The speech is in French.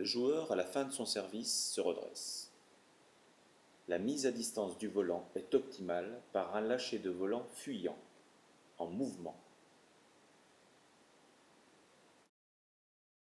Le joueur, à la fin de son service, se redresse. La mise à distance du volant est optimale par un lâcher de volant fuyant, en mouvement.